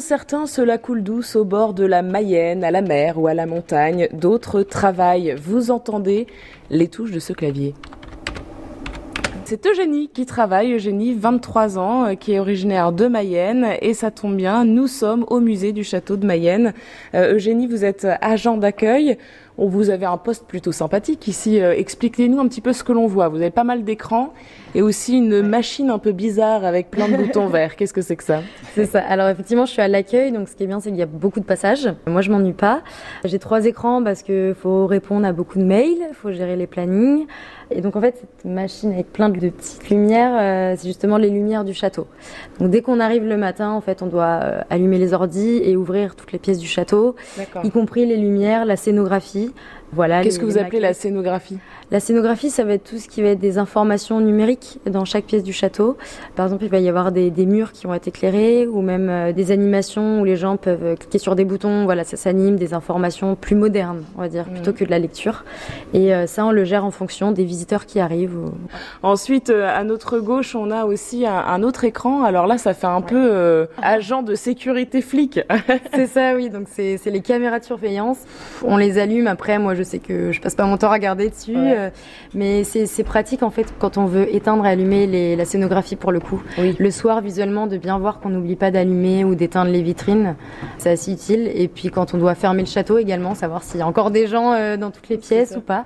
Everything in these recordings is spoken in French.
certains se la coulent douce au bord de la Mayenne, à la mer ou à la montagne, d'autres travaillent. Vous entendez les touches de ce clavier. C'est Eugénie qui travaille, Eugénie, 23 ans, euh, qui est originaire de Mayenne, et ça tombe bien, nous sommes au musée du château de Mayenne. Euh, Eugénie, vous êtes agent d'accueil. On vous avez un poste plutôt sympathique ici. Euh, expliquez-nous un petit peu ce que l'on voit. Vous avez pas mal d'écrans et aussi une machine un peu bizarre avec plein de boutons verts. Qu'est-ce que c'est que ça? C'est ça. Alors effectivement, je suis à l'accueil, donc ce qui est bien, c'est qu'il y a beaucoup de passages. Moi, je m'ennuie pas. J'ai trois écrans parce que faut répondre à beaucoup de mails, faut gérer les plannings. Et donc en fait, cette machine avec plein de petites lumières, euh, c'est justement les lumières du château. Donc dès qu'on arrive le matin, en fait, on doit euh, allumer les ordis et ouvrir toutes les pièces du château, y compris les lumières, la scénographie vie voilà. Qu'est-ce que vous appelez la scénographie La scénographie, ça va être tout ce qui va être des informations numériques dans chaque pièce du château. Par exemple, il va y avoir des, des murs qui vont être éclairés ou même euh, des animations où les gens peuvent euh, cliquer sur des boutons. Voilà, ça s'anime, des informations plus modernes, on va dire, plutôt mhm. que de la lecture. Et euh, ça, on le gère en fonction des visiteurs qui arrivent. Ensuite, à notre gauche, on a aussi un, autre écran. Alors là, ça fait un peu agent de sécurité flic. c'est ça, oui. Donc c'est les caméras de surveillance. On les allume. Après, moi, je je sais que je passe pas mon temps à regarder dessus, euh, mais c'est pratique en fait quand on veut éteindre et allumer les, la scénographie pour le coup. Le soir, visuellement, de bien voir qu'on n'oublie pas d'allumer ou d'éteindre les vitrines, c'est assez utile. Et puis quand on doit fermer le château également, savoir s'il y a encore des gens euh, dans toutes les pièces ou pas.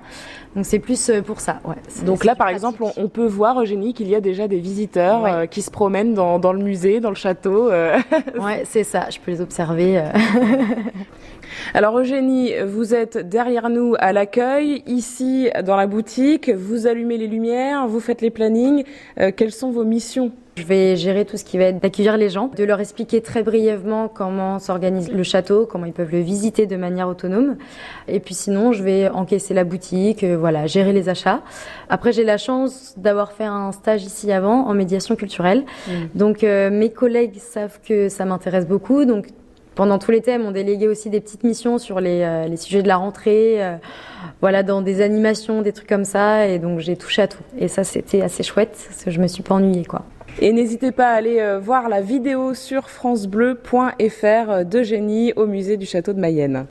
Donc c'est plus euh, pour ça. Ouais. Donc là, par exemple, on, peut voir, Eugénie, qu'il y a déjà des visiteurs qui se promènent dans, dans, le musée, dans le château. ouais, c'est ça. Je peux les observer. Alors Eugénie, vous êtes derrière nous à l'accueil, ici dans la boutique, vous allumez les lumières, vous faites les plannings. Euh, quelles sont vos missions? Je vais gérer tout ce qui va être d'accueillir les gens, de leur expliquer très brièvement comment s'organise le château, comment ils peuvent le visiter de manière autonome. Et puis sinon, je vais encaisser la boutique, euh, voilà, gérer les achats. Après, j'ai la chance d'avoir fait un stage ici avant en médiation culturelle. Mmh. Donc euh, mes collègues savent que ça m'intéresse beaucoup. Donc pendant tous les thèmes, on déléguait aussi des petites missions sur les, euh, les sujets de la rentrée, euh, voilà, dans des animations, des trucs comme ça. Et donc j'ai touché à tout. Et ça, c'était assez chouette, parce que je me suis pas ennuyée, quoi. Et n'hésitez pas à aller euh, voir la vidéo sur francebleu.fr d'Eugénie au musée du château de Mayenne.